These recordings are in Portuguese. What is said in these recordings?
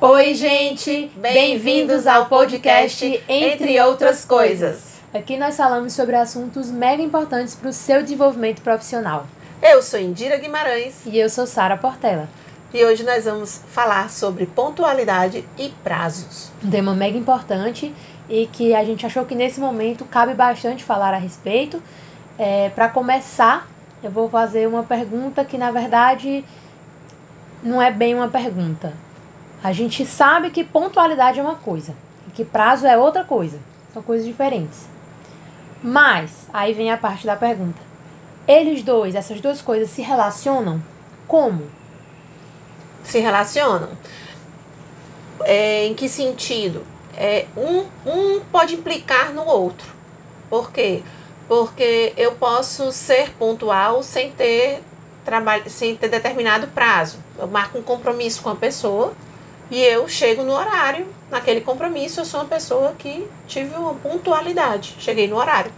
Oi, gente! Bem-vindos ao podcast Entre Outras Coisas. Aqui nós falamos sobre assuntos mega importantes para o seu desenvolvimento profissional. Eu sou Indira Guimarães. E eu sou Sara Portela. E hoje nós vamos falar sobre pontualidade e prazos. Um tema mega importante e que a gente achou que nesse momento cabe bastante falar a respeito. É, para começar, eu vou fazer uma pergunta que na verdade não é bem uma pergunta a gente sabe que pontualidade é uma coisa e que prazo é outra coisa. São coisas diferentes. Mas, aí vem a parte da pergunta. Eles dois, essas duas coisas se relacionam como? Se relacionam. É, em que sentido? É, um, um pode implicar no outro. Por quê? Porque eu posso ser pontual sem ter trabalho, sem ter determinado prazo. Eu marco um compromisso com a pessoa e eu chego no horário, naquele compromisso, eu sou uma pessoa que tive uma pontualidade, cheguei no horário.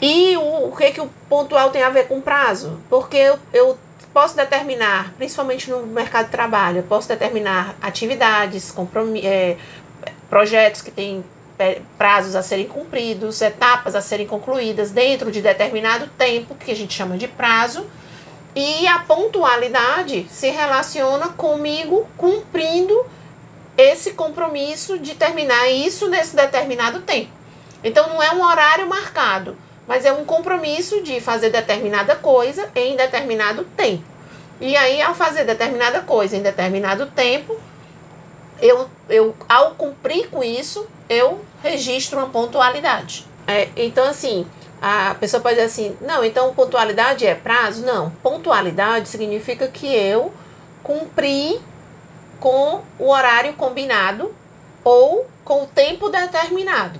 E o, o que, que o pontual tem a ver com prazo? Porque eu, eu posso determinar, principalmente no mercado de trabalho, eu posso determinar atividades, é, projetos que têm é, prazos a serem cumpridos, etapas a serem concluídas dentro de determinado tempo, que a gente chama de prazo, e a pontualidade se relaciona comigo cumprindo esse compromisso de terminar isso nesse determinado tempo. Então não é um horário marcado, mas é um compromisso de fazer determinada coisa em determinado tempo. E aí, ao fazer determinada coisa em determinado tempo, eu, eu ao cumprir com isso, eu registro uma pontualidade. É, então, assim, a pessoa pode dizer assim: não, então pontualidade é prazo? Não. Pontualidade significa que eu cumpri com o horário combinado ou com o tempo determinado.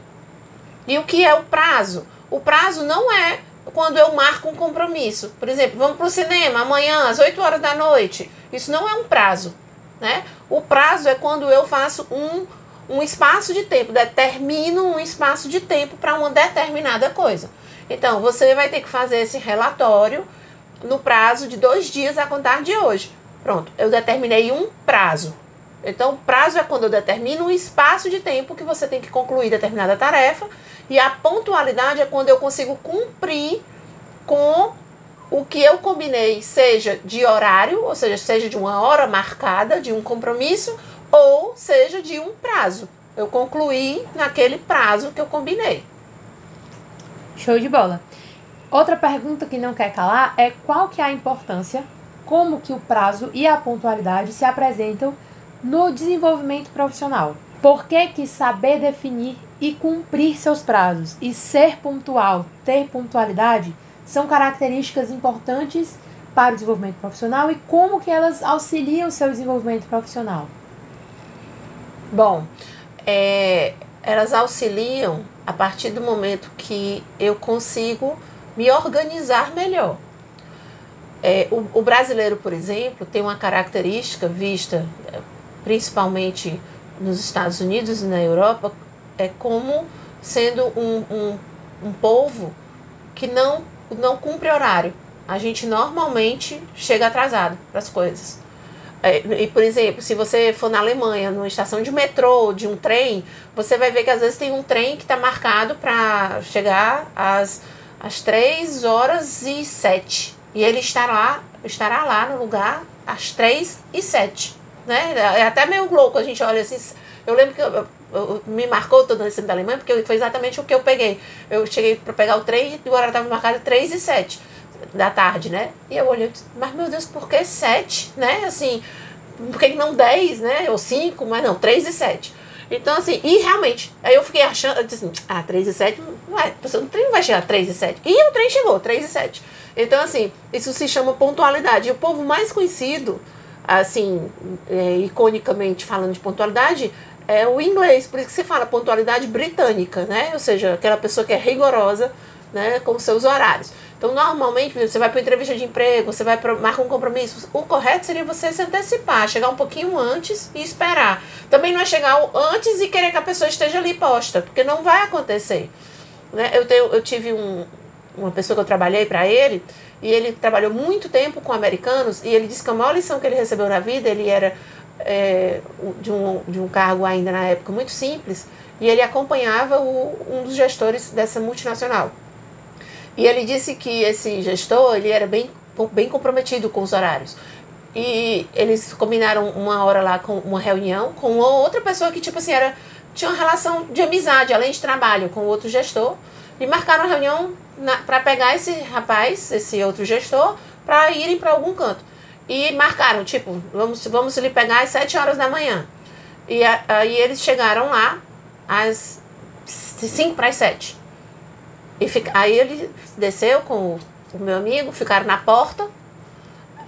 E o que é o prazo? O prazo não é quando eu marco um compromisso. Por exemplo, vamos para o cinema amanhã às 8 horas da noite. Isso não é um prazo. Né? O prazo é quando eu faço um, um espaço de tempo, determino um espaço de tempo para uma determinada coisa. Então, você vai ter que fazer esse relatório no prazo de dois dias a contar de hoje. Pronto, eu determinei um prazo. Então, prazo é quando eu determino um espaço de tempo que você tem que concluir determinada tarefa. E a pontualidade é quando eu consigo cumprir com o que eu combinei, seja de horário, ou seja, seja de uma hora marcada, de um compromisso, ou seja de um prazo. Eu concluí naquele prazo que eu combinei. Show de bola. Outra pergunta que não quer calar é qual que é a importância, como que o prazo e a pontualidade se apresentam no desenvolvimento profissional. Por que, que saber definir e cumprir seus prazos e ser pontual, ter pontualidade, são características importantes para o desenvolvimento profissional e como que elas auxiliam o seu desenvolvimento profissional? Bom, é, elas auxiliam a partir do momento que eu consigo me organizar melhor. É, o, o, brasileiro, por exemplo, tem uma característica vista é, principalmente nos Estados Unidos e na Europa, é como sendo um, um, um povo que não, não cumpre horário. A gente normalmente chega atrasado para as coisas. É, e, por exemplo, se você for na Alemanha, numa estação de metrô, de um trem, você vai ver que às vezes tem um trem que está marcado para chegar às, às 3 horas e 7. E ele estará, estará lá no lugar às 3 e 7. Né? É até meio louco, a gente olha assim. Eu lembro que eu, eu, me marcou todo esse da Alemanha, porque foi exatamente o que eu peguei. Eu cheguei para pegar o trem e o horário estava marcado 3 e 7 da tarde, né? E eu olhei, mas meu Deus, por que sete, né? Assim, por que não dez, né? Ou cinco, mas não, três e sete. Então, assim, e realmente, aí eu fiquei achando, eu disse ah, 3 e 7, vai, o trem não vai chegar 3 e 7. E o trem chegou, 3 e 7. Então, assim, isso se chama pontualidade. E o povo mais conhecido, assim, é, iconicamente falando de pontualidade, é o inglês. Por isso que se fala pontualidade britânica, né? Ou seja, aquela pessoa que é rigorosa né, com seus horários. Então, normalmente, você vai para entrevista de emprego, você vai para marcar um compromisso. O correto seria você se antecipar, chegar um pouquinho antes e esperar. Também não é chegar antes e querer que a pessoa esteja ali posta, porque não vai acontecer. Né? Eu, tenho, eu tive um, uma pessoa que eu trabalhei para ele, e ele trabalhou muito tempo com americanos, e ele disse que a maior lição que ele recebeu na vida, ele era é, de, um, de um cargo ainda na época muito simples, e ele acompanhava o, um dos gestores dessa multinacional. E ele disse que esse gestor ele era bem, bem comprometido com os horários. E eles combinaram uma hora lá com uma reunião com outra pessoa que, tipo assim, era, tinha uma relação de amizade, além de trabalho, com outro gestor. E marcaram a reunião para pegar esse rapaz, esse outro gestor, para irem para algum canto. E marcaram, tipo, vamos, vamos lhe pegar às 7 horas da manhã. E aí eles chegaram lá às 5 para as 7. E fica, aí ele desceu com o, meu amigo, ficaram na porta.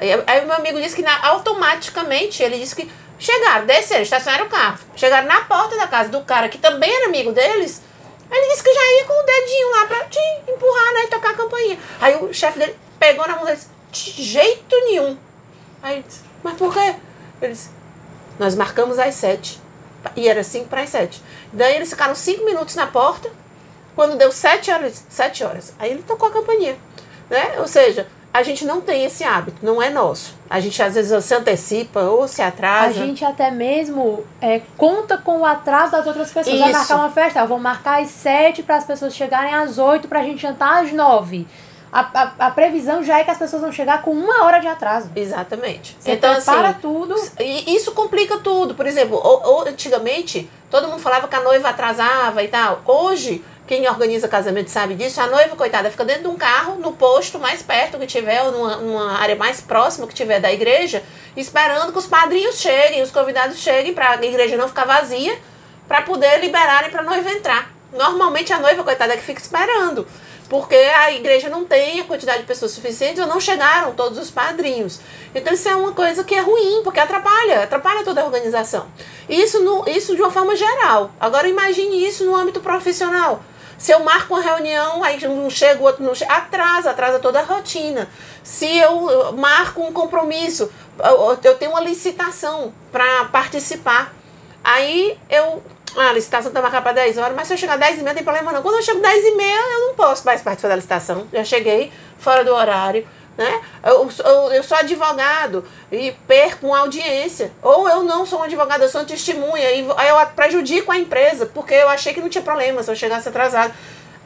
Aí, o meu amigo disse que na, automaticamente ele disse que chegaram, desceram, estacionaram o carro. Chegaram na porta da casa do cara que também era amigo deles. Ele disse que já ia com o dedinho lá pra te empurrar, né? E tocar a campainha. Aí o chefe dele pegou na mão dele disse, de jeito nenhum. Aí ele disse, mas por quê? Ele disse, nós marcamos às sete. E era cinco para as sete. Daí eles ficaram cinco minutos na porta. Quando deu sete horas, sete horas, aí ele tocou a campainha. Né? Ou seja, a gente não tem esse hábito, não é nosso. A gente às vezes se antecipa ou se atrasa. A gente até mesmo é, conta com o atraso das outras pessoas. Isso. Vai marcar uma festa, eu vou marcar às sete para as pessoas chegarem às oito para a gente jantar às nove. A, a, a, previsão já é que as pessoas vão chegar com uma hora de atraso. Exatamente. Você então, prepara assim, tudo. E isso complica tudo. Por exemplo, ou, ou, antigamente, todo mundo falava que a noiva atrasava e tal. Hoje, quem organiza casamento sabe disso, a noiva, coitada, fica dentro de um carro, no posto mais perto que tiver, ou numa, numa área mais próxima que tiver da igreja, esperando que os padrinhos cheguem, os convidados cheguem, para a igreja não ficar vazia, para poder liberarem para a noiva entrar. Normalmente a noiva, coitada, é que fica esperando porque a igreja não tem a quantidade de pessoas suficientes ou não chegaram todos os padrinhos. Então isso é uma coisa que é ruim, porque atrapalha, atrapalha toda a organização. Isso, no, isso de uma forma geral. Agora imagine isso no âmbito profissional. Se eu marco uma reunião, aí um chega, o outro não chega, atrasa, atrasa toda a rotina. Se eu marco um compromisso, eu tenho uma licitação para participar, aí eu ah, a licitação está marcada para 10 horas, mas se eu chegar 10 e meia não tem problema não. Quando eu chego 10 e meia, eu não posso mais participar da licitação. Já cheguei fora do horário. Né? Eu, eu, eu sou advogado e perco uma audiência. Ou eu não sou um advogado, eu sou uma testemunha. E eu prejudico a empresa, porque eu achei que não tinha problema se eu chegasse atrasado.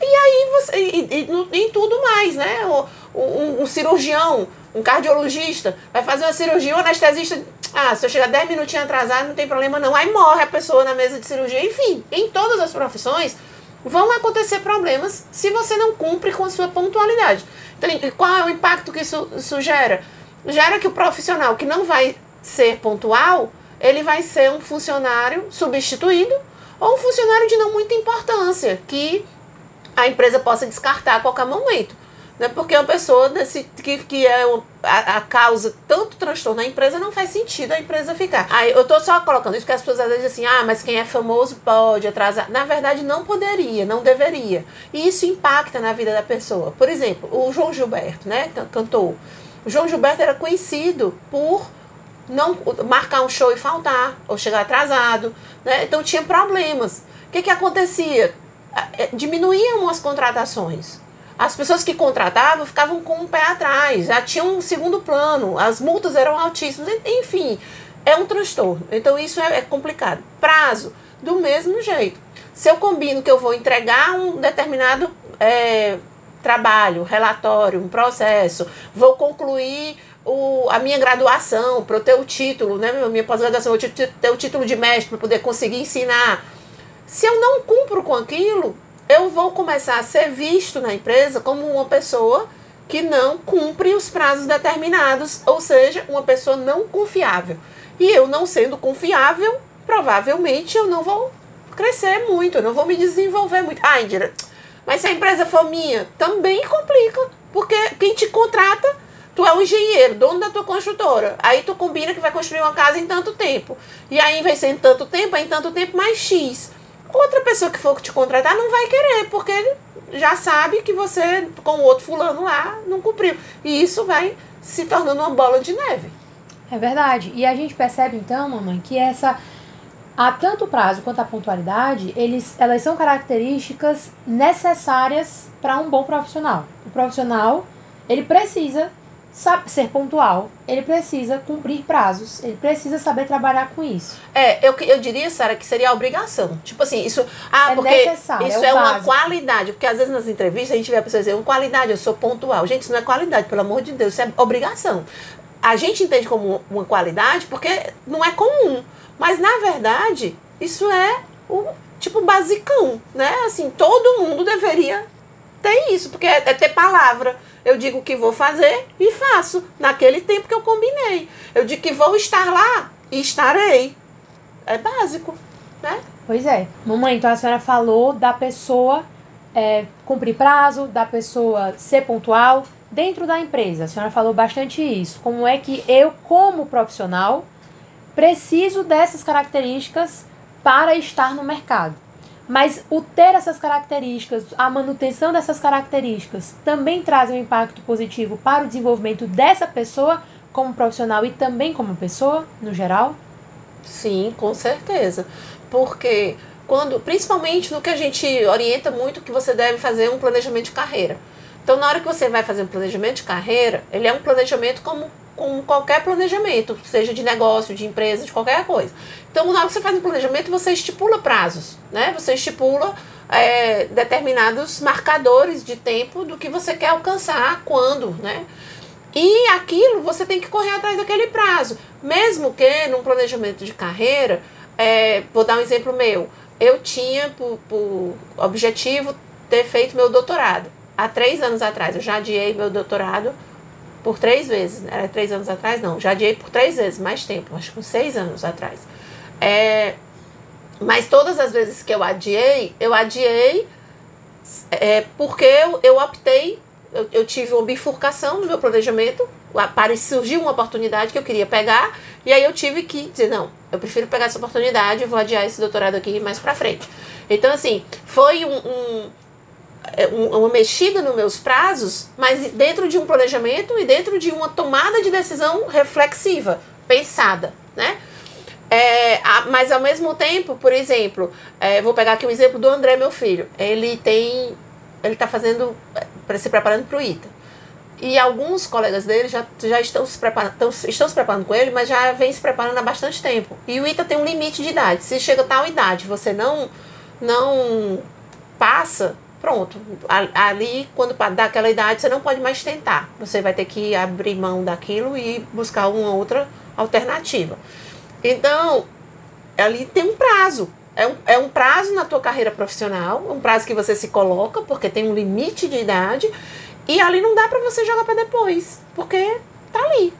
E aí você. E, e, em tudo mais, né? Um, um cirurgião, um cardiologista, vai fazer uma cirurgia, um anestesista ah, se eu chegar 10 minutinhos atrasado, não tem problema não. Aí morre a pessoa na mesa de cirurgia. Enfim, em todas as profissões vão acontecer problemas se você não cumpre com a sua pontualidade. Então, qual é o impacto que isso, isso gera? Gera que o profissional que não vai ser pontual, ele vai ser um funcionário substituído ou um funcionário de não muita importância, que a empresa possa descartar a qualquer momento. Né? Porque uma pessoa desse, que, que é a, a causa tanto transtorno na empresa não faz sentido a empresa ficar. Aí eu tô só colocando isso porque as pessoas às vezes dizem assim, ah, mas quem é famoso pode atrasar. Na verdade, não poderia, não deveria. E isso impacta na vida da pessoa. Por exemplo, o João Gilberto, né? Cantou. O João Gilberto era conhecido por não marcar um show e faltar, ou chegar atrasado, né? Então tinha problemas. O que, que acontecia? É, diminuíam as contratações as pessoas que contratavam ficavam com um pé atrás, já tinham um segundo plano, as multas eram altíssimas, enfim, é um transtorno. Então isso é, complicado. Prazo, do mesmo jeito. Se eu combino que eu vou entregar um determinado é, trabalho, relatório, um processo, vou concluir o, a minha graduação para eu ter o título, né, minha pós-graduação, vou ter o título de mestre para poder conseguir ensinar. Se eu não cumpro com aquilo, eu vou começar a ser visto na empresa como uma pessoa que não cumpre os prazos determinados, ou seja, uma pessoa não confiável. E eu não sendo confiável, provavelmente eu não vou crescer muito, eu não vou me desenvolver muito. Ah, Indira, mas se a empresa for minha, também complica, porque quem te contrata, tu é o engenheiro, dono da tua construtora. Aí tu combina que vai construir uma casa em tanto tempo. E aí vai ser em tanto tempo, é em tanto tempo mais X outra pessoa que for te contratar não vai querer, porque já sabe que você, com o outro fulano lá, não cumpriu. E isso vai se tornando uma bola de neve. É verdade. E a gente percebe então, mamãe, que essa a tanto o prazo quanto a pontualidade, eles, elas são características necessárias para um bom profissional. O profissional, ele precisa sabe, ser pontual, ele precisa cumprir prazos, ele precisa saber trabalhar com isso. É, eu, eu diria, Sara, que seria a obrigação. Tipo assim, isso. Ah, É porque necessário, isso é é, uma básico. qualidade. Porque às vezes nas entrevistas a gente vê a pessoa dizer, uma qualidade, eu sou pontual. Gente, isso não é qualidade, pelo amor de Deus, isso é obrigação. A gente entende como uma qualidade porque não é comum. Mas na verdade, isso é o tipo basicão, né? Assim, todo mundo deveria ter isso, porque é, é ter palavra. Eu digo que vou fazer e faço naquele tempo que eu combinei. Eu digo que vou estar lá e estarei. É básico, né? Pois é. Mamãe, então a senhora falou da pessoa é, cumprir prazo, da pessoa ser pontual dentro da empresa. A senhora falou bastante isso. Como é que eu, como profissional, preciso dessas características para estar no mercado. Mas o ter essas características, a manutenção dessas características, também traz um impacto positivo para o desenvolvimento dessa pessoa como profissional e também como pessoa, no geral? Sim, com certeza. Porque quando, principalmente no que a gente orienta muito que você deve fazer um planejamento de carreira. Então, na hora que você vai fazer um planejamento de carreira, ele é um planejamento como, como qualquer planejamento, seja de negócio, de empresa, de qualquer coisa. Então, na hora que você faz um planejamento, você estipula prazos, né? Você estipula é, determinados marcadores de tempo do que você quer alcançar, quando, né? E aquilo você tem que correr atrás daquele prazo. Mesmo que num planejamento de carreira, é, vou dar um exemplo meu. Eu tinha por, por objetivo ter feito meu doutorado. Há três anos atrás, eu já adiei meu doutorado por três vezes. Era três anos atrás? Não, já adiei por três vezes, mais tempo, acho que uns seis anos atrás. É, mas todas as vezes que eu adiei, eu adiei é, porque eu, eu optei, eu, eu tive uma bifurcação no meu planejamento, apareceu, surgiu uma oportunidade que eu queria pegar, e aí eu tive que dizer, não, eu prefiro pegar essa oportunidade, vou adiar esse doutorado aqui mais pra frente. Então, assim, foi um, um- uma mexida nos meus prazos, mas dentro de um planejamento e dentro de uma tomada de decisão reflexiva, pensada, né? É, mas ao mesmo tempo, por exemplo, é, vou pegar aqui o exemplo do André, meu filho. Ele tem. Ele está fazendo. para se preparando para o ITA. E alguns colegas dele já, já estão, se preparando, estão, estão se preparando com ele, mas já vem se preparando há bastante tempo. E o ITA tem um limite de idade. Se chega a tal idade, você não, não passa, pronto. Ali, quando dá aquela idade, você não pode mais tentar. Você vai ter que abrir mão daquilo e buscar uma outra alternativa. Então, ali tem um prazo. É um, é um prazo na tua carreira profissional, um prazo que você se coloca, porque tem um limite de idade, e ali não dá pra você jogar pra depois, porque tá ali.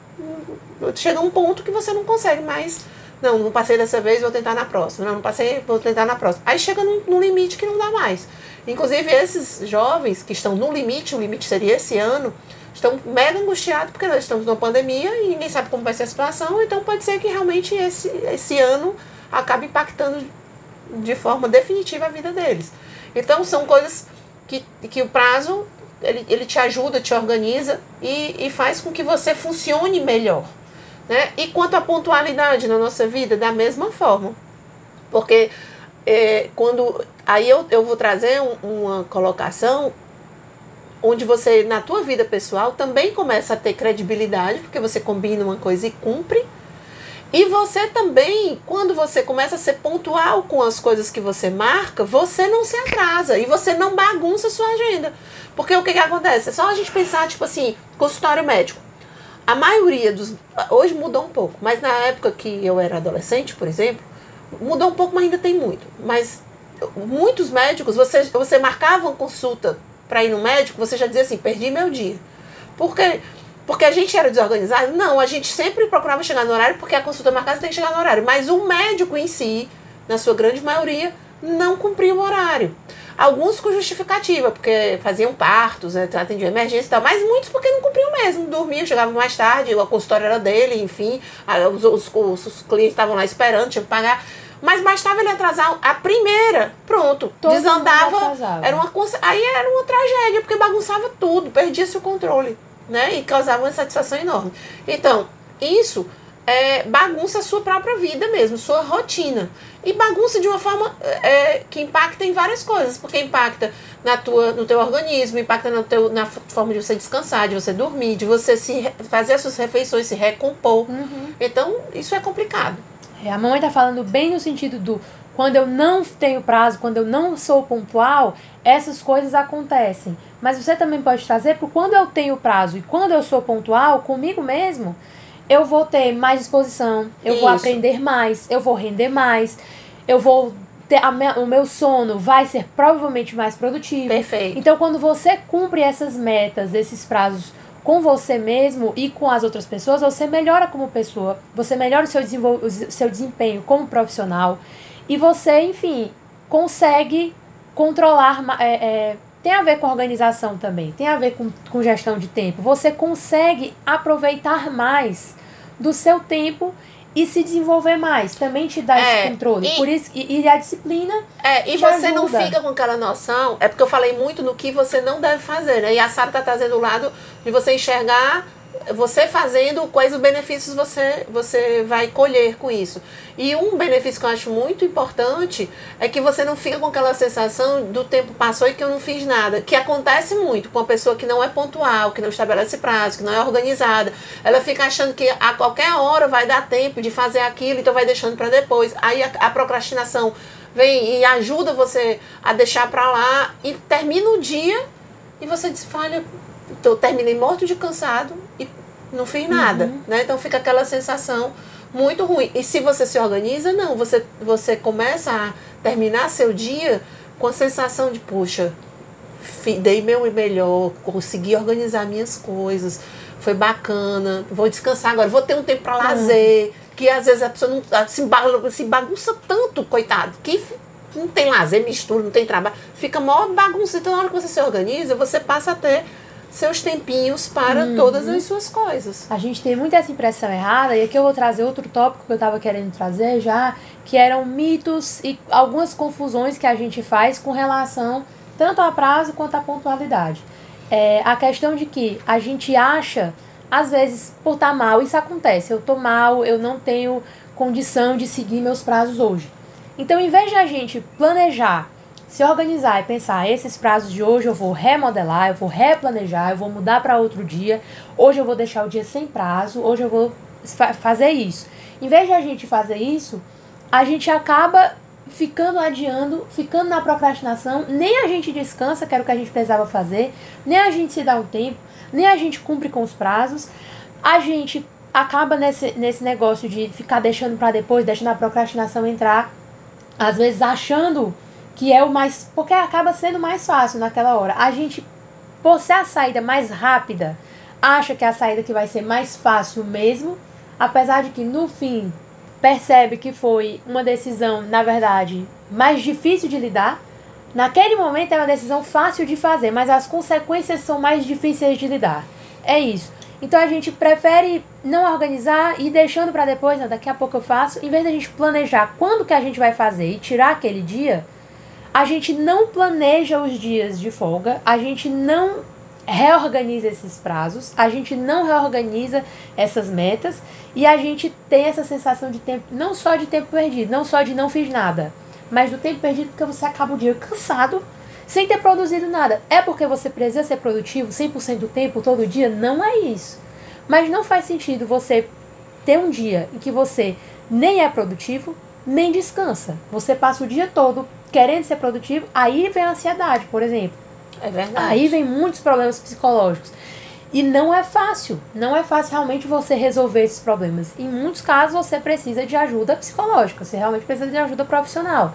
Chega um ponto que você não consegue mais. Não, não passei dessa vez, vou tentar na próxima. Não, não passei, vou tentar na próxima. Aí chega num, num limite que não dá mais. Inclusive, esses jovens que estão no limite, o limite seria esse ano, estão mega angustiados porque nós estamos numa pandemia e ninguém sabe como vai ser a situação, então pode ser que realmente esse, esse ano acabe impactando de forma definitiva a vida deles. Então são coisas que, que o prazo ele, ele te ajuda, te organiza e, e faz com que você funcione melhor. Né? E quanto à pontualidade na nossa vida, da mesma forma. Porque é, quando. Aí eu, eu vou trazer um- uma colocação onde você, na tua vida pessoal, também começa a ter credibilidade, porque você combina uma coisa e cumpre. E você também, quando você começa a ser pontual com as coisas que você marca, você não se atrasa e você não bagunça a sua agenda. Porque o que, que acontece? É só a gente pensar, tipo assim, consultório médico. A maioria dos. Hoje mudou um pouco, mas na época que eu era adolescente, por exemplo, mudou um pouco, mas ainda tem muito. Mas muitos médicos, você, você marcava uma consulta para ir no médico, você já dizia assim: perdi meu dia. Por quê? Porque a gente era desorganizado? Não, a gente sempre procurava chegar no horário, porque a consulta marcada tem que chegar no horário. Mas o médico em si, na sua grande maioria, não cumpria o horário. Alguns com justificativa, porque faziam partos, né, atendiam emergência e tal, mas muitos porque não cumpriam mesmo, dormiam, chegavam mais tarde, a consultória era dele, enfim, os, os, os, os clientes estavam lá esperando, tinham que pagar. Mas bastava ele atrasar a primeira, pronto, Todo desandava, era uma aí era uma tragédia, porque bagunçava tudo, perdia-se o controle, né? E causava uma insatisfação enorme. Então, isso é, bagunça a sua própria vida mesmo, sua rotina. E bagunça de uma forma é, que impacta em várias coisas, porque impacta na tua, no teu organismo, impacta no teu, na forma de você descansar, de você dormir, de você se fazer as suas refeições, se recompor. Uhum. Então, isso é complicado. É, a mamãe está falando bem no sentido do quando eu não tenho prazo, quando eu não sou pontual, essas coisas acontecem. Mas você também pode trazer para quando eu tenho prazo e quando eu sou pontual comigo mesmo, eu vou ter mais disposição, eu Isso. vou aprender mais, eu vou render mais, eu vou ter a minha, o meu sono vai ser provavelmente mais produtivo. Perfeito. Então, quando você cumpre essas metas, esses prazos com você mesmo e com as outras pessoas, você melhora como pessoa, você melhora o seu, o seu desempenho como profissional e você, enfim, consegue controlar. É, é, tem a ver com organização também, tem a ver com, com gestão de tempo. Você consegue aproveitar mais do seu tempo e se desenvolver mais. Também te dá é, esse controle. E, Por isso, e, e, a disciplina. É, e você ajuda. não fica com aquela noção. É porque eu falei muito no que você não deve fazer, né? E a Sara tá trazendo o lado de você enxergar você fazendo quais os benefícios você, você vai colher com isso. E um benefício que eu acho muito importante é que você não fica com aquela sensação do tempo passou e que eu não fiz nada. Que acontece muito com a pessoa que não é pontual, que não estabelece prazo, que não é organizada. Ela fica achando que a qualquer hora vai dar tempo de fazer aquilo, então vai deixando para depois. Aí a, a procrastinação vem e ajuda você a deixar para lá e termina o dia e você diz, falha, eu terminei morto de cansado não fiz nada, uhum. né? Então fica aquela sensação muito ruim. E se você se organiza, não, você, você começa a terminar seu dia com a sensação de, poxa, dei meu melhor, consegui organizar minhas coisas, foi bacana, vou descansar agora, vou ter um tempo para lazer, uhum. que às vezes a pessoa não se, bagunça, se bagunça tanto, coitado, que não tem lazer, mistura, não tem trabalho, fica maior bagunça. Então, na hora que você se organiza, você passa a ter seus tempinhos para uhum. todas as suas coisas. A gente tem muita essa impressão errada, e aqui eu vou trazer outro tópico que eu estava querendo trazer já, que eram mitos e algumas confusões que a gente faz com relação tanto a prazo quanto à pontualidade. É, a questão de que a gente acha, às vezes, por estar tá mal, isso acontece, eu estou mal, eu não tenho condição de seguir meus prazos hoje. Então, em vez de a gente planejar se organizar e pensar, esses prazos de hoje eu vou remodelar, eu vou replanejar, eu vou mudar para outro dia, hoje eu vou deixar o dia sem prazo, hoje eu vou fa fazer isso. Em vez de a gente fazer isso, a gente acaba ficando adiando, ficando na procrastinação, nem a gente descansa, que era o que a gente precisava fazer, nem a gente se dá um tempo, nem a gente cumpre com os prazos, a gente acaba nesse, nesse negócio de ficar deixando para depois, deixando a procrastinação entrar, às vezes achando que é o mais. Porque acaba sendo mais fácil naquela hora. A gente, por ser a saída mais rápida, acha que é a saída que vai ser mais fácil mesmo, apesar de que no fim percebe que foi uma decisão, na verdade, mais difícil de lidar. Naquele momento é uma decisão fácil de fazer, mas as consequências são mais difíceis de lidar. É isso. Então a gente prefere não organizar e deixando para depois, não, daqui a pouco eu faço, em vez da gente planejar quando que a gente vai fazer e tirar aquele dia, a gente não planeja os dias de folga, a gente não reorganiza esses prazos, a gente não reorganiza essas metas e a gente tem essa sensação de tempo, não só de tempo perdido, não só de não fiz nada, mas do tempo perdido porque você acaba o dia cansado sem ter produzido nada. É porque você precisa ser produtivo 100% do tempo, todo dia? Não é isso. Mas não faz sentido você ter um dia em que você nem é produtivo, nem descansa. Você passa o dia todo querendo ser produtivo, aí vem a ansiedade, por exemplo. É verdade. Aí vem muitos problemas psicológicos. E não é fácil, não é fácil realmente você resolver esses problemas. Em muitos casos você precisa de ajuda psicológica, você realmente precisa de ajuda profissional.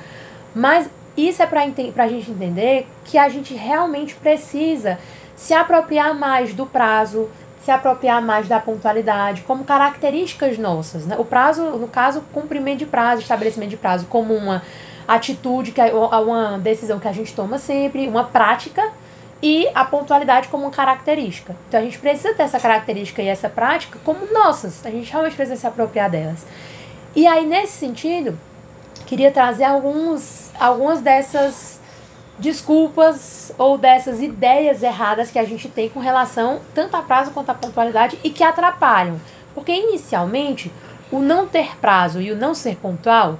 Mas isso é para a gente entender que a gente realmente precisa se apropriar mais do prazo, se apropriar mais da pontualidade, como características nossas. Né? O prazo, no caso, cumprimento de prazo, estabelecimento de prazo, como uma atitude, que é uma decisão que a gente toma sempre, uma prática, e a pontualidade como uma característica. Então a gente precisa ter essa característica e essa prática como nossas, a gente realmente precisa se apropriar delas. E aí, nesse sentido, queria trazer alguns, algumas dessas desculpas ou dessas ideias erradas que a gente tem com relação tanto a prazo quanto a pontualidade e que atrapalham. Porque inicialmente o não ter prazo e o não ser pontual,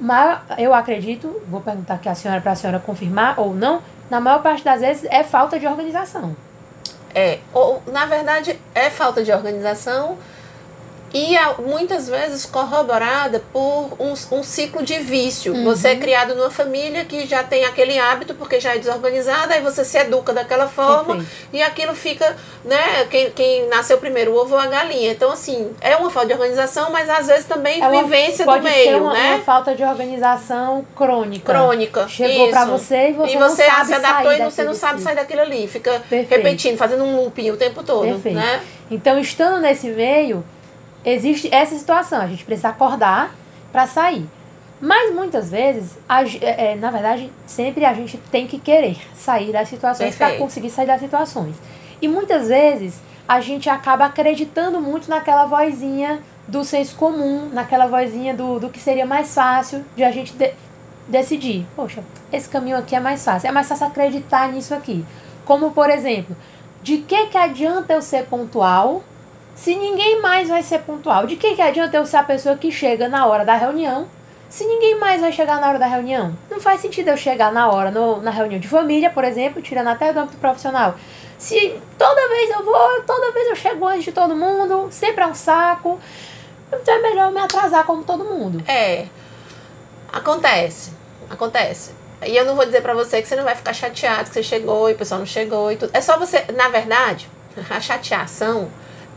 maior, eu acredito, vou perguntar aqui a senhora para a senhora confirmar ou não, na maior parte das vezes é falta de organização. É, ou na verdade é falta de organização e muitas vezes corroborada por um, um ciclo de vício. Uhum. Você é criado numa família que já tem aquele hábito porque já é desorganizada, aí você se educa daquela forma Perfeito. e aquilo fica, né? Quem, quem nasceu primeiro, o ovo ou a galinha. Então, assim, é uma falta de organização, mas às vezes também é uma, vivência do meio, uma, né? Uma falta de organização crônica. Crônica. Chegou para você e você, e você não sabe se adaptou e você não sabe sair daquilo ali. Fica Perfeito. repetindo, fazendo um looping o tempo todo. Perfeito. Né? Então, estando nesse meio existe essa situação, a gente precisa acordar para sair. Mas muitas vezes, a, é, é, na verdade, sempre a gente tem que querer sair das situações para conseguir sair das situações. E muitas vezes a gente acaba acreditando muito naquela vozinha do senso comum, naquela vozinha do, do que seria mais fácil de a gente de, decidir. Poxa, esse caminho aqui é mais fácil. É mais fácil acreditar nisso aqui. Como, por exemplo, de que, que adianta eu ser pontual se ninguém mais vai ser pontual, de que, que adianta eu ser a pessoa que chega na hora da reunião se ninguém mais vai chegar na hora da reunião? Não faz sentido eu chegar na hora, no, na reunião de família, por exemplo, tirando até do âmbito profissional. Se toda vez eu vou, toda vez eu chego antes de todo mundo, sempre é um saco. Então é melhor me atrasar como todo mundo. É. Acontece. Acontece. E eu não vou dizer pra você que você não vai ficar chateado que você chegou e o pessoal não chegou e tudo. É só você, na verdade, a chateação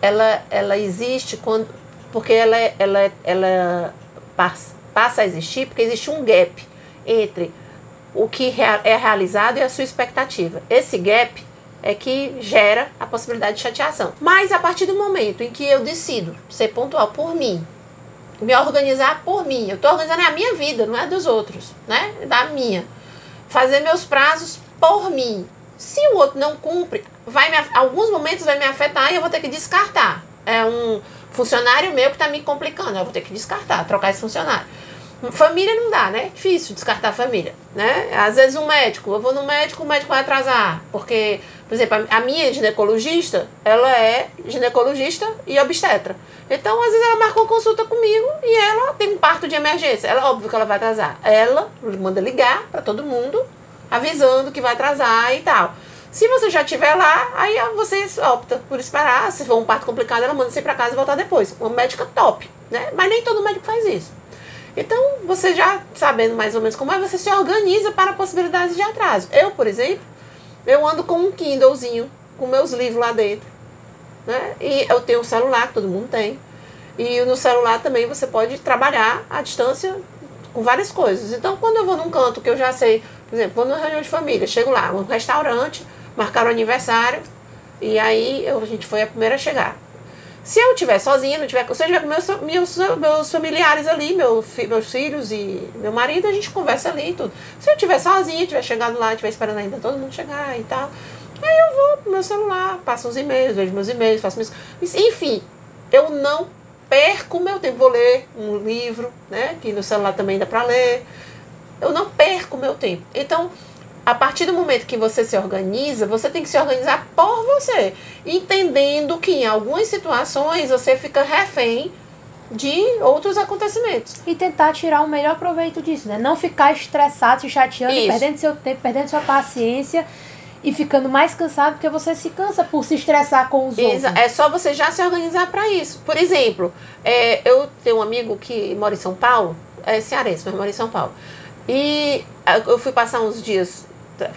ela, ela existe quando, porque ela, ela, ela passa, passa a existir porque existe um gap entre o que é realizado e a sua expectativa. Esse gap é que gera a possibilidade de chateação. Mas a partir do momento em que eu decido ser pontual por mim, me organizar por mim, eu estou organizando a minha vida, não é dos outros, né? Da minha. Fazer meus prazos por mim. Se o outro não cumpre, vai me, alguns momentos vai me afetar e eu vou ter que descartar. É um funcionário meu que está me complicando, eu vou ter que descartar, trocar esse funcionário. Família não dá, né? Difícil descartar a família, né? Às vezes um médico, eu vou no médico, o médico vai atrasar, porque, por exemplo, a minha ginecologista, ela é ginecologista e obstetra. Então, às vezes ela marca uma consulta comigo e ela tem um parto de emergência. Ela, óbvio que ela vai atrasar. Ela manda ligar para todo mundo, avisando que vai atrasar e tal. Se você já estiver lá, aí você opta por esperar. Se for um parto complicado, ela manda você para casa e voltar depois. Uma médica top, né? Mas nem todo médico faz isso. Então, você já sabendo mais ou menos como é, você se organiza para possibilidades de atraso. Eu, por exemplo, eu ando com um Kindlezinho, com meus livros lá dentro. Né? E eu tenho um celular, que todo mundo tem. E no celular também você pode trabalhar à distância com várias coisas. Então, quando eu vou num canto que eu já sei, por exemplo, vou numa reunião de família, chego lá, um restaurante, marcaram aniversário, e aí eu, a gente foi a primeira a chegar. Se eu estiver sozinha, não tiver, se eu estiver com meus, meus, meus familiares ali, meu, meus filhos e meu marido, a gente conversa ali e tudo. Se eu estiver sozinha, estiver chegado lá, estiver esperando ainda todo mundo chegar e tal, aí eu vou pro meu celular, passo os e-mails, vejo meus e-mails, faço meus. Enfim, eu não perco meu tempo. Vou ler um livro, né? Que no celular também dá para ler. Eu não perco meu tempo. Então, a partir do momento que você se organiza, você tem que se organizar por você, entendendo que em algumas situações você fica refém de outros acontecimentos. E tentar tirar o melhor proveito disso, né? Não ficar estressado, se chateando, perdendo seu tempo, perdendo sua paciência e ficando mais cansado porque você se cansa por se estressar com os Exa outros. É só você já se organizar para isso. Por exemplo, é, eu tenho um amigo que mora em São Paulo, é cearense, mas mora em São Paulo. E eu fui passar uns dias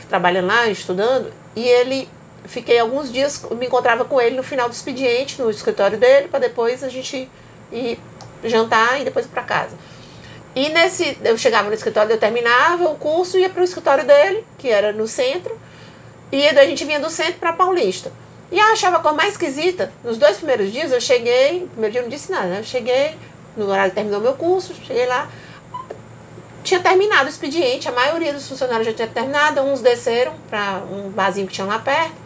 trabalhando lá, estudando, e ele fiquei alguns dias, me encontrava com ele no final do expediente, no escritório dele, para depois a gente ir jantar e depois ir para casa. E nesse, eu chegava no escritório, eu terminava o curso, ia para o escritório dele, que era no centro, e daí a gente vinha do centro para Paulista. E eu achava a coisa mais esquisita, nos dois primeiros dias eu cheguei, no primeiro dia eu não disse nada, né? Eu cheguei, no horário que terminou meu curso, cheguei lá, tinha terminado o expediente, a maioria dos funcionários já tinha terminado, uns desceram para um barzinho que tinha lá perto,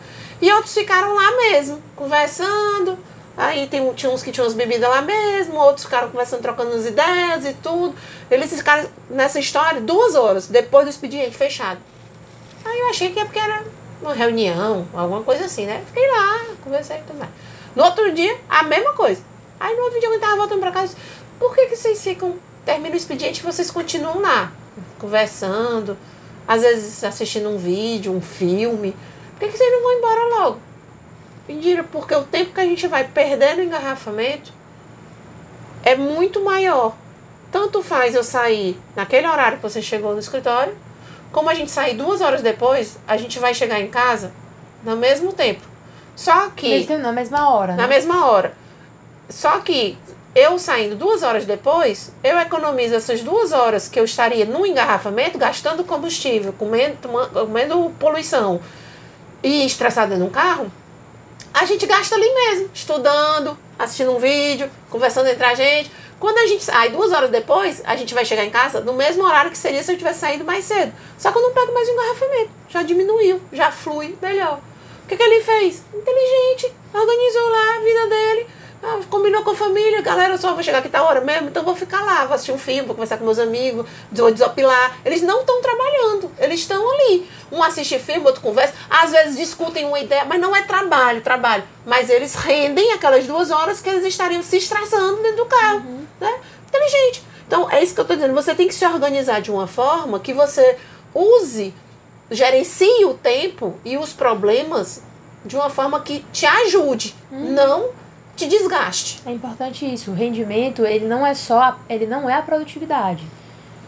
e outros ficaram lá mesmo, conversando. Aí tem, tinha uns que tinham as bebidas lá mesmo, outros ficaram conversando, trocando as ideias e tudo. Eles ficaram nessa história duas horas depois do expediente fechado. Aí eu achei que é porque era uma reunião, alguma coisa assim, né? Fiquei lá, conversei e tudo mais. No outro dia, a mesma coisa. Aí no outro dia eu tava voltando pra casa, por que, que vocês ficam, termina o expediente e vocês continuam lá, conversando, às vezes assistindo um vídeo, um filme, por que, que vocês não vão embora logo? Mentira, porque o tempo que a gente vai perder no engarrafamento é muito maior. Tanto faz eu sair naquele horário que você chegou no escritório, como a gente sair duas horas depois, a gente vai chegar em casa no mesmo tempo. Só que. Na mesma hora. Na né? mesma hora. Só que eu saindo duas horas depois, eu economizo essas duas horas que eu estaria no engarrafamento, gastando combustível, comendo, comendo poluição e estressado no carro. A gente gasta ali mesmo, estudando, assistindo um vídeo, conversando entre a gente. Quando a gente sai duas horas depois, a gente vai chegar em casa no mesmo horário que seria se eu tivesse saído mais cedo. Só que eu não pego mais o engarrafamento. Já diminuiu, já flui melhor. O que, que ele fez? Inteligente, organizou lá a vida dele ah, combinou com a família, galera, só vou chegar aqui tá hora mesmo, então vou ficar lá, vou assistir um filme, vou conversar com meus amigos, vou desopilar. Eles não estão trabalhando, eles estão ali. Um assiste filme, outro conversa, às vezes discutem uma ideia, mas não é trabalho, trabalho. Mas eles rendem aquelas duas horas que eles estariam se estressando dentro do carro. Uhum. Né? Inteligente. Então, é isso que eu estou dizendo. Você tem que se organizar de uma forma que você use, gerencie o tempo e os problemas de uma forma que te ajude. Uhum. Não te desgaste. É importante isso. O rendimento, ele não é só, ele não é a produtividade.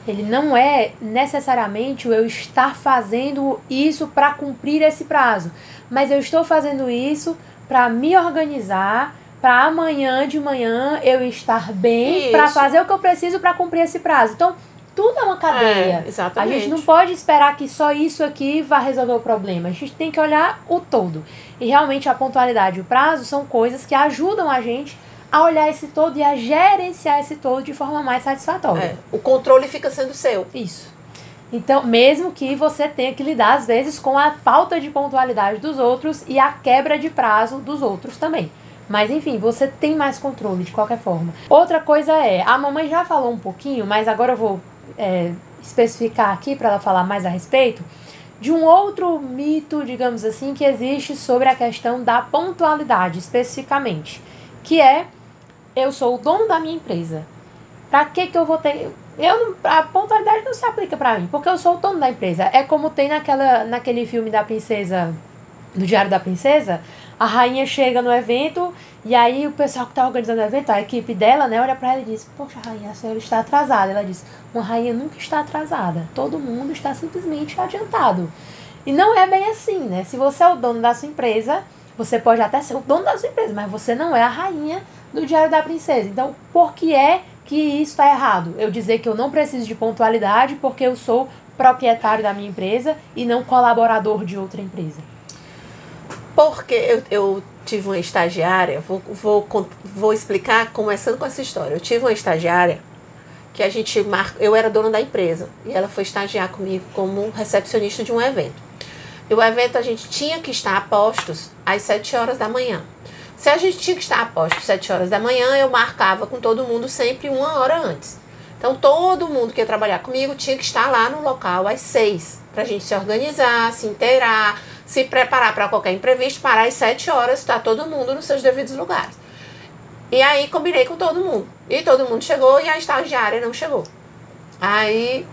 Ele não é necessariamente o eu estar fazendo isso para cumprir esse prazo, mas eu estou fazendo isso para me organizar, para amanhã de manhã eu estar bem, para fazer o que eu preciso para cumprir esse prazo. Então, tudo é uma cadeia. É, exatamente. A gente não pode esperar que só isso aqui vá resolver o problema. A gente tem que olhar o todo. E realmente a pontualidade e o prazo são coisas que ajudam a gente a olhar esse todo e a gerenciar esse todo de forma mais satisfatória. É, o controle fica sendo seu. Isso. Então, mesmo que você tenha que lidar, às vezes, com a falta de pontualidade dos outros e a quebra de prazo dos outros também. Mas enfim, você tem mais controle de qualquer forma. Outra coisa é, a mamãe já falou um pouquinho, mas agora eu vou é, especificar aqui para ela falar mais a respeito de um outro mito, digamos assim, que existe sobre a questão da pontualidade especificamente, que é eu sou o dono da minha empresa. Para que que eu vou ter eu a pontualidade não se aplica para mim, porque eu sou o dono da empresa. É como tem naquela naquele filme da princesa, no Diário da Princesa, a rainha chega no evento e aí o pessoal que está organizando o evento, a equipe dela, né, olha para ela e diz: Poxa, rainha, a senhora está atrasada. Ela diz: Uma rainha nunca está atrasada. Todo mundo está simplesmente adiantado. E não é bem assim, né? Se você é o dono da sua empresa, você pode até ser o dono da sua empresa, mas você não é a rainha do Diário da Princesa. Então, por que é que isso está errado? Eu dizer que eu não preciso de pontualidade porque eu sou proprietário da minha empresa e não colaborador de outra empresa. Porque eu, eu tive uma estagiária, vou, vou, vou explicar começando com essa história. Eu tive uma estagiária que a gente mar... eu era dona da empresa e ela foi estagiar comigo como recepcionista de um evento. E o evento a gente tinha que estar a postos às 7 horas da manhã. Se a gente tinha que estar a postos às 7 horas da manhã, eu marcava com todo mundo sempre uma hora antes. Então todo mundo que ia trabalhar comigo tinha que estar lá no local às 6, para a gente se organizar, se inteirar, se preparar para qualquer imprevisto, parar às 7 horas, está todo mundo nos seus devidos lugares. E aí combinei com todo mundo. E todo mundo chegou e a estagiária não chegou. Aí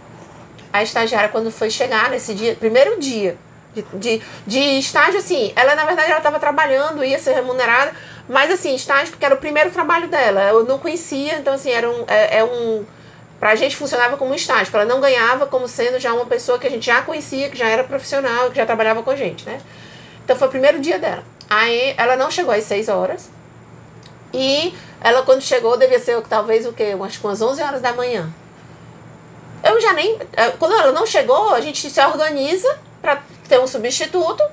a estagiária, quando foi chegar nesse dia, primeiro dia de, de, de estágio, assim, ela na verdade ela estava trabalhando, ia ser remunerada, mas assim, estágio porque era o primeiro trabalho dela. Eu não conhecia, então assim, era um. É, é um Pra gente funcionava como um estágio, ela não ganhava como sendo já uma pessoa que a gente já conhecia, que já era profissional, que já trabalhava com a gente, né? Então foi o primeiro dia dela. Aí ela não chegou às 6 horas. E ela quando chegou devia ser talvez o quê? Umas, umas 11 horas da manhã. Eu já nem. É, quando ela não chegou, a gente se organiza para ter um substituto.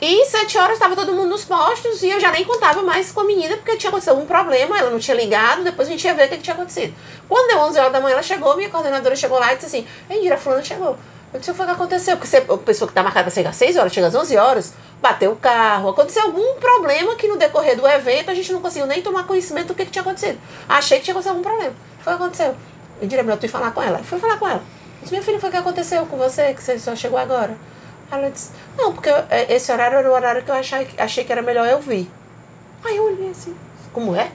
E sete horas estava todo mundo nos postos e eu já nem contava mais com a menina porque tinha acontecido algum problema, ela não tinha ligado, depois a gente ia ver o que, tinha acontecido. Quando deu 11 horas da manhã, ela chegou, minha coordenadora chegou lá e disse assim: Ei, Indira, fulano chegou. Eu disse: O que aconteceu? Porque a pessoa que está marcada para chegar às 6 horas, chega às 11 horas, bateu o carro, aconteceu algum problema que no decorrer do evento a gente não conseguiu nem tomar conhecimento do que, que tinha acontecido. Achei que tinha acontecido algum problema. Foi o que aconteceu. Eu diria: Meu, eu fui falar com ela. Fui falar com ela. Eu disse: Minha filha, foi o que aconteceu com você, que você só chegou agora? Ela disse, não, porque é, esse horário era o horário que eu achei, achei que era melhor eu vir. Aí eu olhei assim, como é?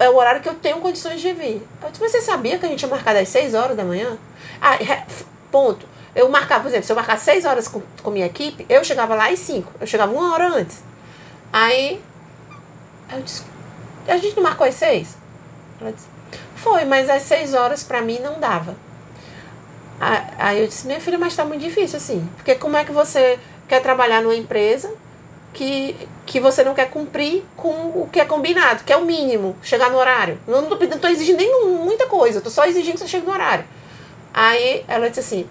é o horário que eu tenho condições de vir. Eu disse, mas você sabia que a gente ia marcar às 6 horas da manhã? Ah, ponto. Eu marcava, por exemplo, se eu marcar 6 horas com, com minha equipe, eu chegava lá às 5. Eu chegava uma hora antes. Aí, eu disse, a gente não marcou às 6? Ela disse, foi, mas às 6 horas para mim não dava. Aí eu disse, minha filha, mas tá muito difícil assim. Porque como é que você quer trabalhar numa empresa que, que você não quer cumprir com o que é combinado, que é o mínimo, chegar no horário. Não, não, tô, exigindo nem muita coisa, tô só exigindo que você chegue no horário. Aí ela disse assim: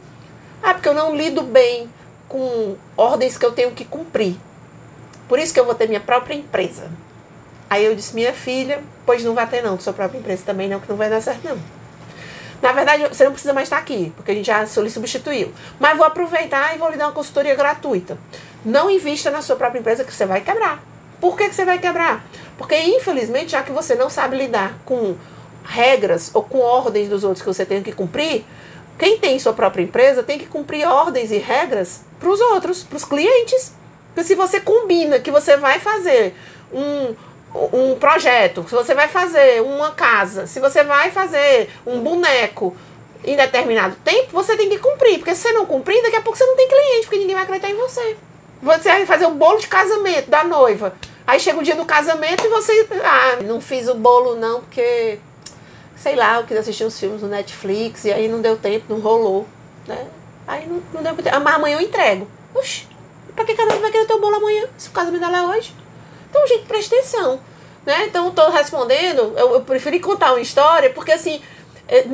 Ah, porque eu não lido bem com ordens que eu tenho que cumprir. Por isso que eu vou ter minha própria empresa. Aí eu disse: Minha filha, pois não vai ter não, sua própria empresa também não, que não vai dar certo não. Na verdade, você não precisa mais estar aqui, porque a gente já lhe substituiu. Mas vou aproveitar e vou lhe dar uma consultoria gratuita. Não invista na sua própria empresa que você vai quebrar. Por que, que você vai quebrar? Porque, infelizmente, já que você não sabe lidar com regras ou com ordens dos outros que você tem que cumprir, quem tem sua própria empresa tem que cumprir ordens e regras para os outros, para os clientes. Porque se você combina que você vai fazer um, um projeto, se você vai fazer uma casa, se você vai fazer um boneco em determinado tempo, você tem que cumprir. Porque se você não cumprir, daqui a pouco você não tem cliente, porque ninguém vai acreditar em você. Você vai fazer o bolo de casamento da noiva. Aí chega o dia do casamento e você. Ah, não fiz o bolo não, porque. Sei lá, eu quis assistir uns filmes no Netflix e aí não deu tempo, não rolou. Né? Aí não, não deu tempo. Mas amanhã eu entrego. Oxi, pra que cada um vai querer ter o bolo amanhã? Se o casamento dela é hoje? Então, gente, presta atenção. Né? Então, estou respondendo, eu, eu preferi contar uma história, porque assim, é,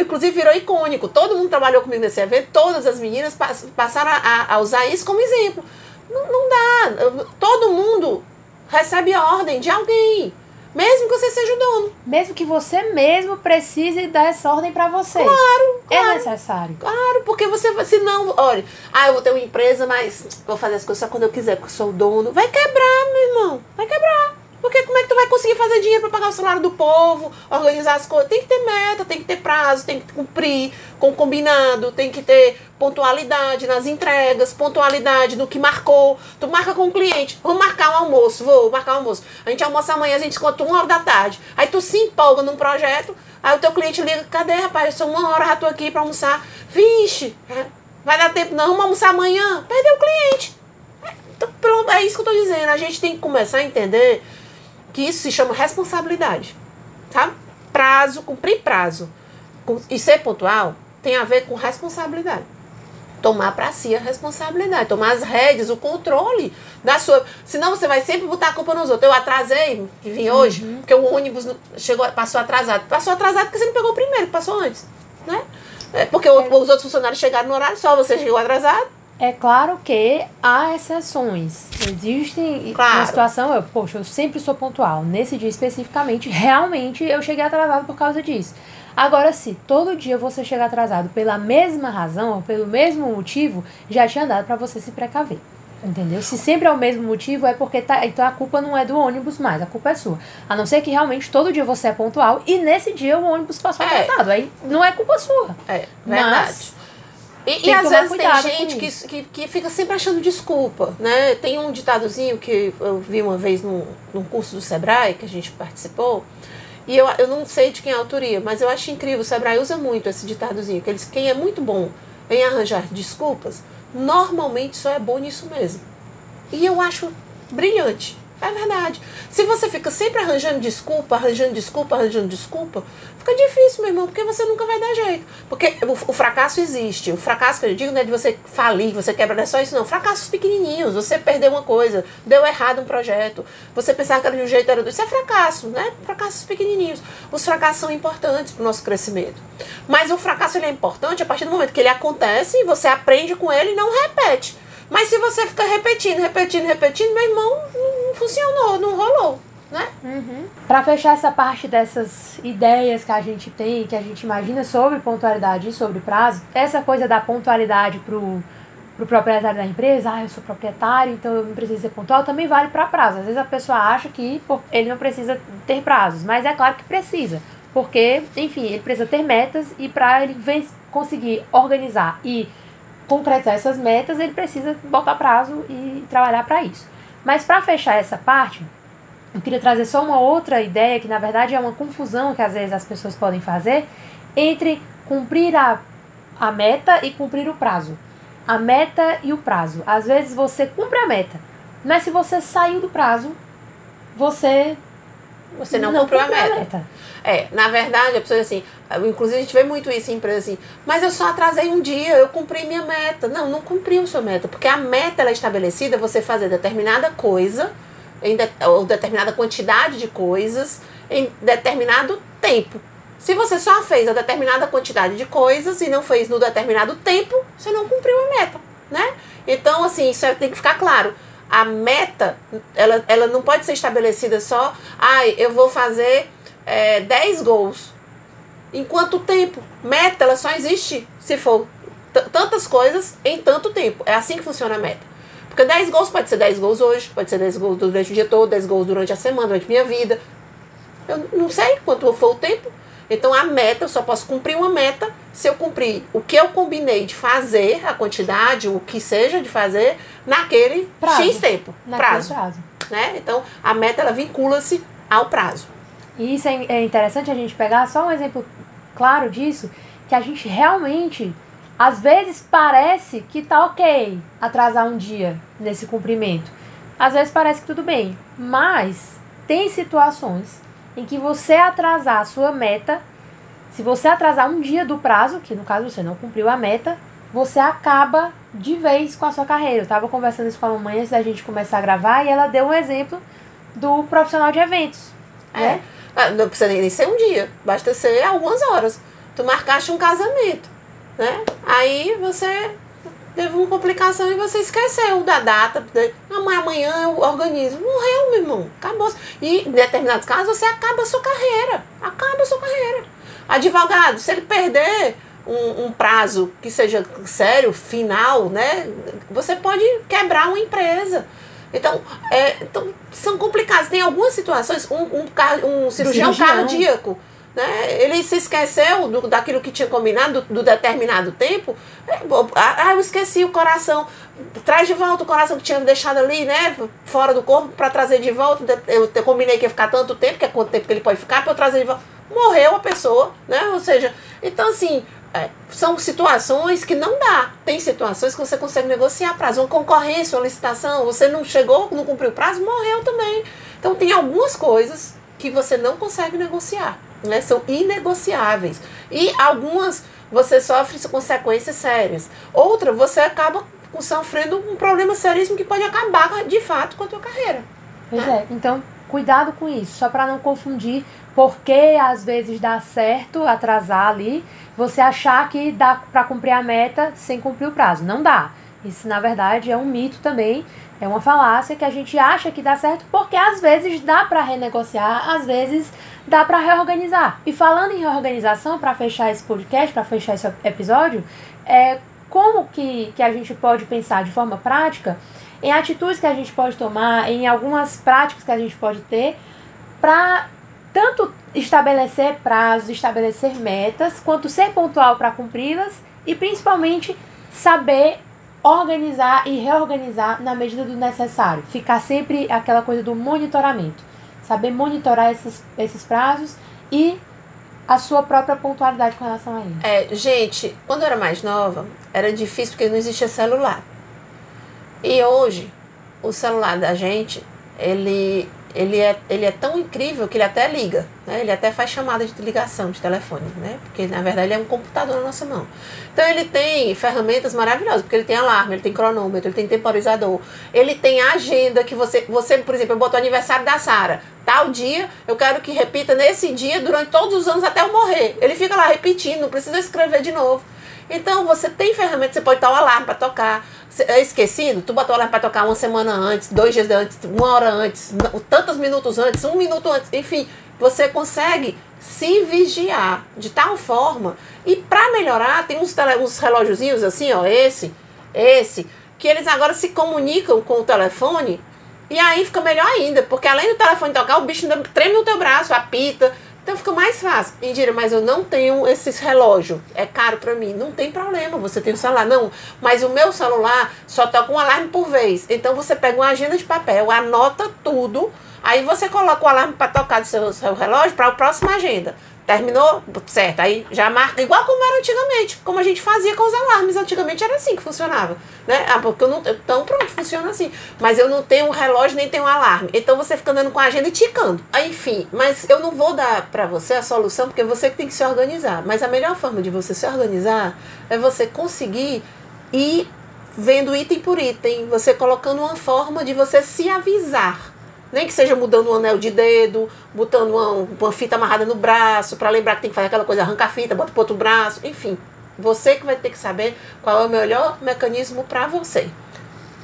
inclusive virou icônico. Todo mundo trabalhou comigo nesse evento, todas as meninas passaram a, a usar isso como exemplo. Não, não dá. Todo mundo recebe ordem de alguém. Mesmo que você seja o dono. Mesmo que você mesmo precise dar essa ordem para você. Claro, é claro. É necessário. Claro, porque você, se não, olha, ah, eu vou ter uma empresa, mas vou fazer as coisas só quando eu quiser, porque eu sou o dono. Vai quebrar, meu irmão. Vai quebrar. Porque como é que tu vai conseguir fazer dinheiro para pagar o salário do povo, organizar as coisas? Tem que ter meta, tem que ter prazo, tem que cumprir com combinado, tem que ter pontualidade nas entregas, pontualidade no que marcou. Tu marca com o cliente, vamos marcar um almoço, vou marcar um almoço. A gente almoça amanhã, a gente conta uma hora da tarde. Aí tu se empolga num projeto, aí o teu cliente liga, cadê, rapaz? Eu sou uma hora, já tô aqui para almoçar. Vixe, vai dar tempo não, vamos almoçar amanhã. Perdeu o cliente. É, então, é isso que eu tô dizendo. A gente tem que começar a entender que isso se chama responsabilidade, tá? Prazo, cumprir prazo e ser pontual tem a ver com responsabilidade. Tomar para si a responsabilidade, tomar as rédeas, o controle da sua. Senão você vai sempre botar a culpa nos outros. Eu atrasei, vim hoje, uhum. porque o ônibus chegou, passou atrasado. Passou atrasado porque você não pegou o primeiro, passou antes. Né? É porque é. os outros funcionários chegaram no horário, só você chegou atrasado. É claro que há exceções. Existem claro. uma situação, eu, poxa, eu sempre sou pontual. Nesse dia especificamente, realmente eu cheguei atrasado por causa disso. Agora, se todo dia você chegar atrasado pela mesma razão, ou pelo mesmo motivo, já tinha dado para você se precaver. Entendeu? Se sempre é o mesmo motivo, é porque tá. Então a culpa não é do ônibus mais, a culpa é sua. A não ser que realmente todo dia você é pontual e nesse dia o ônibus passou é. atrasado. Aí não é culpa sua. É, verdade. Mas, e, e às vezes tem gente que, que, que fica sempre achando desculpa, né? Tem um ditadozinho que eu vi uma vez num, num curso do Sebrae, que a gente participou, e eu, eu não sei de quem é a autoria, mas eu acho incrível, o Sebrae usa muito esse ditadozinho, que eles, quem é muito bom em arranjar desculpas, normalmente só é bom nisso mesmo. E eu acho brilhante. É verdade. Se você fica sempre arranjando desculpa, arranjando desculpa, arranjando desculpa, fica difícil, meu irmão, porque você nunca vai dar jeito. Porque o, o fracasso existe. O fracasso que eu digo não é de você falir, você quebra, não é só isso, não. Fracassos pequenininhos. Você perdeu uma coisa, deu errado um projeto, você pensava que era de um jeito, era do Isso é fracasso, né? Fracassos pequenininhos. Os fracassos são importantes para o nosso crescimento. Mas o fracasso ele é importante a partir do momento que ele acontece e você aprende com ele e não repete. Mas se você ficar repetindo, repetindo, repetindo, meu irmão, não funcionou, não rolou. Né? Uhum. Para fechar essa parte dessas ideias que a gente tem, que a gente imagina sobre pontualidade e sobre prazo, essa coisa da pontualidade pro, pro proprietário da empresa, ah, eu sou proprietário, então eu não preciso ser pontual, também vale para prazo. Às vezes a pessoa acha que pô, ele não precisa ter prazos, mas é claro que precisa, porque, enfim, ele precisa ter metas e para ele conseguir organizar e concretizar essas metas, ele precisa botar prazo e trabalhar para isso. Mas para fechar essa parte, eu queria trazer só uma outra ideia, que na verdade é uma confusão que às vezes as pessoas podem fazer entre cumprir a, a meta e cumprir o prazo. A meta e o prazo. Às vezes você cumpre a meta, mas se você saiu do prazo, você você não, não cumpriu a meta. a meta. É, na verdade, a pessoa assim, inclusive a gente vê muito isso em empresa assim, mas eu só atrasei um dia, eu cumpri minha meta. Não, não cumpriu sua meta, porque a meta ela é estabelecida você fazer determinada coisa, em de, ou determinada quantidade de coisas, em determinado tempo. Se você só fez a determinada quantidade de coisas e não fez no determinado tempo, você não cumpriu a meta, né? Então, assim, isso é, tem que ficar claro a meta, ela, ela não pode ser estabelecida só, ai, ah, eu vou fazer é, 10 gols. Em quanto tempo? Meta, ela só existe se for tantas coisas em tanto tempo. É assim que funciona a meta. Porque 10 gols pode ser 10 gols hoje, pode ser 10 gols durante o dia todo, 10 gols durante a semana, durante a minha vida. Eu não sei quanto for o tempo. Então a meta, eu só posso cumprir uma meta se eu cumprir o que eu combinei de fazer, a quantidade, o que seja de fazer, naquele prazo. X tempo. Naquele prazo. prazo. Né? Então a meta ela vincula-se ao prazo. E isso é, é interessante a gente pegar só um exemplo claro disso, que a gente realmente, às vezes parece que tá ok atrasar um dia nesse cumprimento. Às vezes parece que tudo bem, mas tem situações em que você atrasar a sua meta, se você atrasar um dia do prazo, que no caso você não cumpriu a meta, você acaba de vez com a sua carreira. Eu estava conversando isso com a mamãe antes da gente começar a gravar e ela deu um exemplo do profissional de eventos. É. Né? Ah, não precisa nem ser um dia, basta ser algumas horas. Tu marcaste um casamento, né? Aí você teve uma complicação e você esqueceu da data. Amanhã eu organizo. Morreu, meu irmão. Acabou. E em determinados casos você acaba a sua carreira. Acaba a sua carreira. Advogado, se ele perder um, um prazo que seja sério, final, né? Você pode quebrar uma empresa. Então, é, então são complicados. Tem algumas situações, um, um, um cirurgião, cirurgião cardíaco né? Ele se esqueceu do, daquilo que tinha combinado, do, do determinado tempo. É, ah, eu esqueci o coração. Traz de volta o coração que tinha deixado ali, né? Fora do corpo, para trazer de volta. Eu, eu combinei que ia ficar tanto tempo, que é quanto tempo que ele pode ficar, para eu trazer de volta. Morreu a pessoa, né? Ou seja, então assim, é, são situações que não dá. Tem situações que você consegue negociar prazo. Uma concorrência, uma licitação, você não chegou, não cumpriu o prazo, morreu também. Então tem algumas coisas que você não consegue negociar né, são inegociáveis. E algumas você sofre consequências sérias. Outra, você acaba sofrendo um problema seríssimo que pode acabar de fato com a tua carreira. Pois né? é, então cuidado com isso, só para não confundir, porque às vezes dá certo atrasar ali, você achar que dá para cumprir a meta sem cumprir o prazo. Não dá. Isso, na verdade, é um mito também, é uma falácia que a gente acha que dá certo porque às vezes dá para renegociar, às vezes dá para reorganizar. E falando em reorganização, para fechar esse podcast, para fechar esse episódio, é como que, que a gente pode pensar de forma prática em atitudes que a gente pode tomar, em algumas práticas que a gente pode ter para tanto estabelecer prazos, estabelecer metas, quanto ser pontual para cumpri-las e principalmente saber organizar e reorganizar na medida do necessário. Ficar sempre aquela coisa do monitoramento saber monitorar esses, esses prazos e a sua própria pontualidade com relação a ele. É, gente, quando eu era mais nova, era difícil porque não existia celular. E hoje, o celular da gente, ele ele é, ele é tão incrível que ele até liga, né? ele até faz chamada de ligação de telefone, né? porque na verdade ele é um computador na nossa mão. Então ele tem ferramentas maravilhosas, porque ele tem alarme, ele tem cronômetro, ele tem temporizador, ele tem agenda que você, você por exemplo, botou o aniversário da Sara, tal dia, eu quero que repita nesse dia durante todos os anos até eu morrer. Ele fica lá repetindo, não precisa escrever de novo. Então você tem ferramentas, você pode dar o alarme para tocar. É esquecido, tu botou o alarme para tocar uma semana antes, dois dias antes, uma hora antes, tantos minutos antes, um minuto antes, enfim, você consegue se vigiar de tal forma. E para melhorar, tem uns, tele, uns relógiozinhos assim, ó, esse, esse, que eles agora se comunicam com o telefone e aí fica melhor ainda, porque além do telefone tocar, o bicho treme no teu braço, apita, Então fica mais fácil. Indira, mas eu não tenho esse relógio. É caro para mim. Não tem problema, você tem o celular. Não, mas o meu celular só toca um alarme por vez. Então você pega uma agenda de papel, anota tudo. Aí você coloca o alarme para tocar do seu, seu relógio para a próxima agenda. Terminou? Certo. Aí já marca. Igual como era antigamente. Como a gente fazia com os alarmes. Antigamente era assim que funcionava. Né? Ah, porque eu não. Então pronto, funciona assim. Mas eu não tenho um relógio nem tenho um alarme. Então você fica andando com a agenda e ticando. Enfim, mas eu não vou dar pra você a solução, porque você que tem que se organizar. Mas a melhor forma de você se organizar é você conseguir ir vendo item por item. Você colocando uma forma de você se avisar nem que seja mudando um anel de dedo, botando uma, uma fita amarrada no braço, para lembrar que tem que fazer aquela coisa, arranca a fita, bota pro outro braço, enfim. Você que vai ter que saber qual é o melhor mecanismo para você.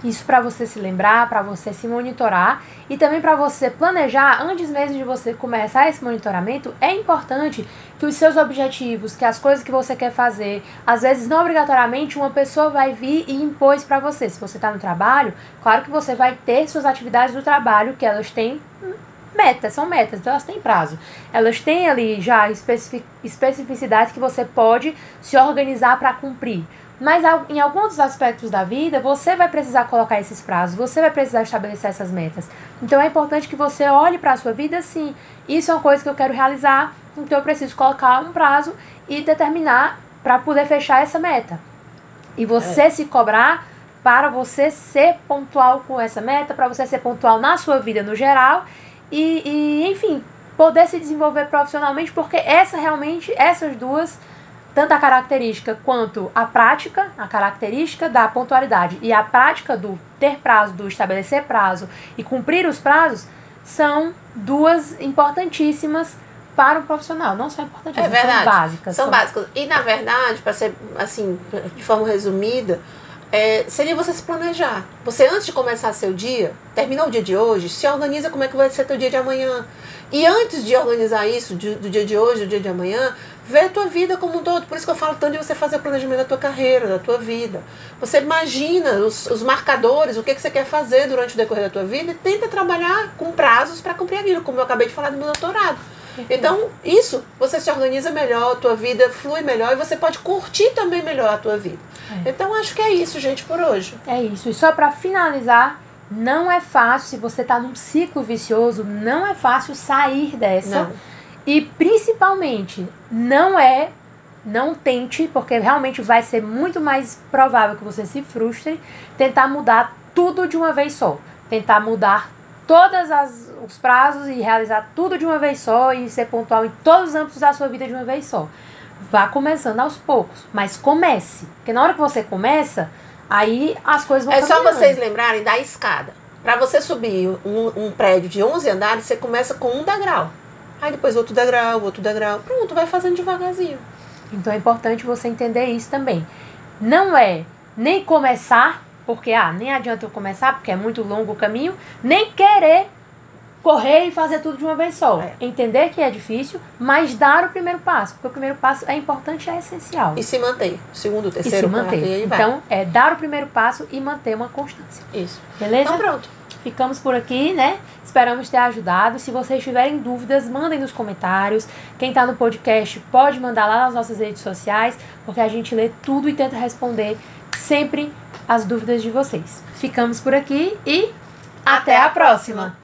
Isso para você se lembrar, para você se monitorar e também para você planejar antes mesmo de você começar esse monitoramento. É importante que os seus objetivos, que as coisas que você quer fazer, às vezes não obrigatoriamente uma pessoa vai vir e impor isso para você. Se você está no trabalho, claro que você vai ter suas atividades do trabalho que elas têm metas, são metas, então elas têm prazo. Elas têm ali já especificidades que você pode se organizar para cumprir. Mas em alguns aspectos da vida, você vai precisar colocar esses prazos, você vai precisar estabelecer essas metas. Então é importante que você olhe para a sua vida assim. Isso é uma coisa que eu quero realizar, então eu preciso colocar um prazo e determinar para poder fechar essa meta. E você é. se cobrar para você ser pontual com essa meta, para você ser pontual na sua vida no geral e, e enfim, poder se desenvolver profissionalmente, porque essa realmente, essas duas tanto a característica quanto a prática, a característica da pontualidade e a prática do ter prazo, do estabelecer prazo e cumprir os prazos, são duas importantíssimas para o profissional. Não são importantíssimas, é são básicas. São, são básicas. E, na verdade, para ser assim, de forma resumida, é, seria você se planejar. Você, antes de começar seu dia, terminou o dia de hoje, se organiza como é que vai ser teu dia de amanhã. E antes de organizar isso, do, do dia de hoje, do dia de amanhã, vê a tua vida como um todo. Por isso que eu falo tanto de você fazer o planejamento da tua carreira, da tua vida. Você imagina os, os marcadores, o que, que você quer fazer durante o decorrer da tua vida e tenta trabalhar com prazos para cumprir aquilo, como eu acabei de falar do meu doutorado. Então, isso, você se organiza melhor, a tua vida flui melhor e você pode curtir também melhor a tua vida. É. Então, acho que é isso, gente, por hoje. É isso. E só para finalizar, não é fácil, se você está num ciclo vicioso, não é fácil sair dessa. Não. E principalmente, não é, não tente, porque realmente vai ser muito mais provável que você se frustre, tentar mudar tudo de uma vez só. Tentar mudar todos os prazos e realizar tudo de uma vez só e ser pontual em todos os âmbitos da sua vida de uma vez só. Vá começando aos poucos, mas comece. Porque na hora que você começa, Aí as coisas vão É só vocês lembrarem da escada. Para você subir um, um, prédio de 11 andares, você começa com um degrau. Aí depois outro degrau, outro degrau. Pronto, vai fazendo devagarzinho. Então é importante você entender isso também. Não é nem começar, porque ah, nem adianta eu começar, porque é muito longo o caminho, nem querer correr e fazer tudo de uma vez só. É. Entender que é difícil, mas dar o primeiro passo. Porque o primeiro passo é importante e é essencial. E se manter. Segundo, terceiro, e se manter. Então, é dar o primeiro passo e manter uma constância. Isso. Beleza? Então pronto. Ficamos por aqui, né? Esperamos ter ajudado. Se vocês tiverem dúvidas, mandem nos comentários. Quem está no podcast pode mandar lá nas nossas redes sociais, porque a gente lê tudo e tenta responder sempre as dúvidas de vocês. Ficamos por aqui e até, até a próxima. próxima.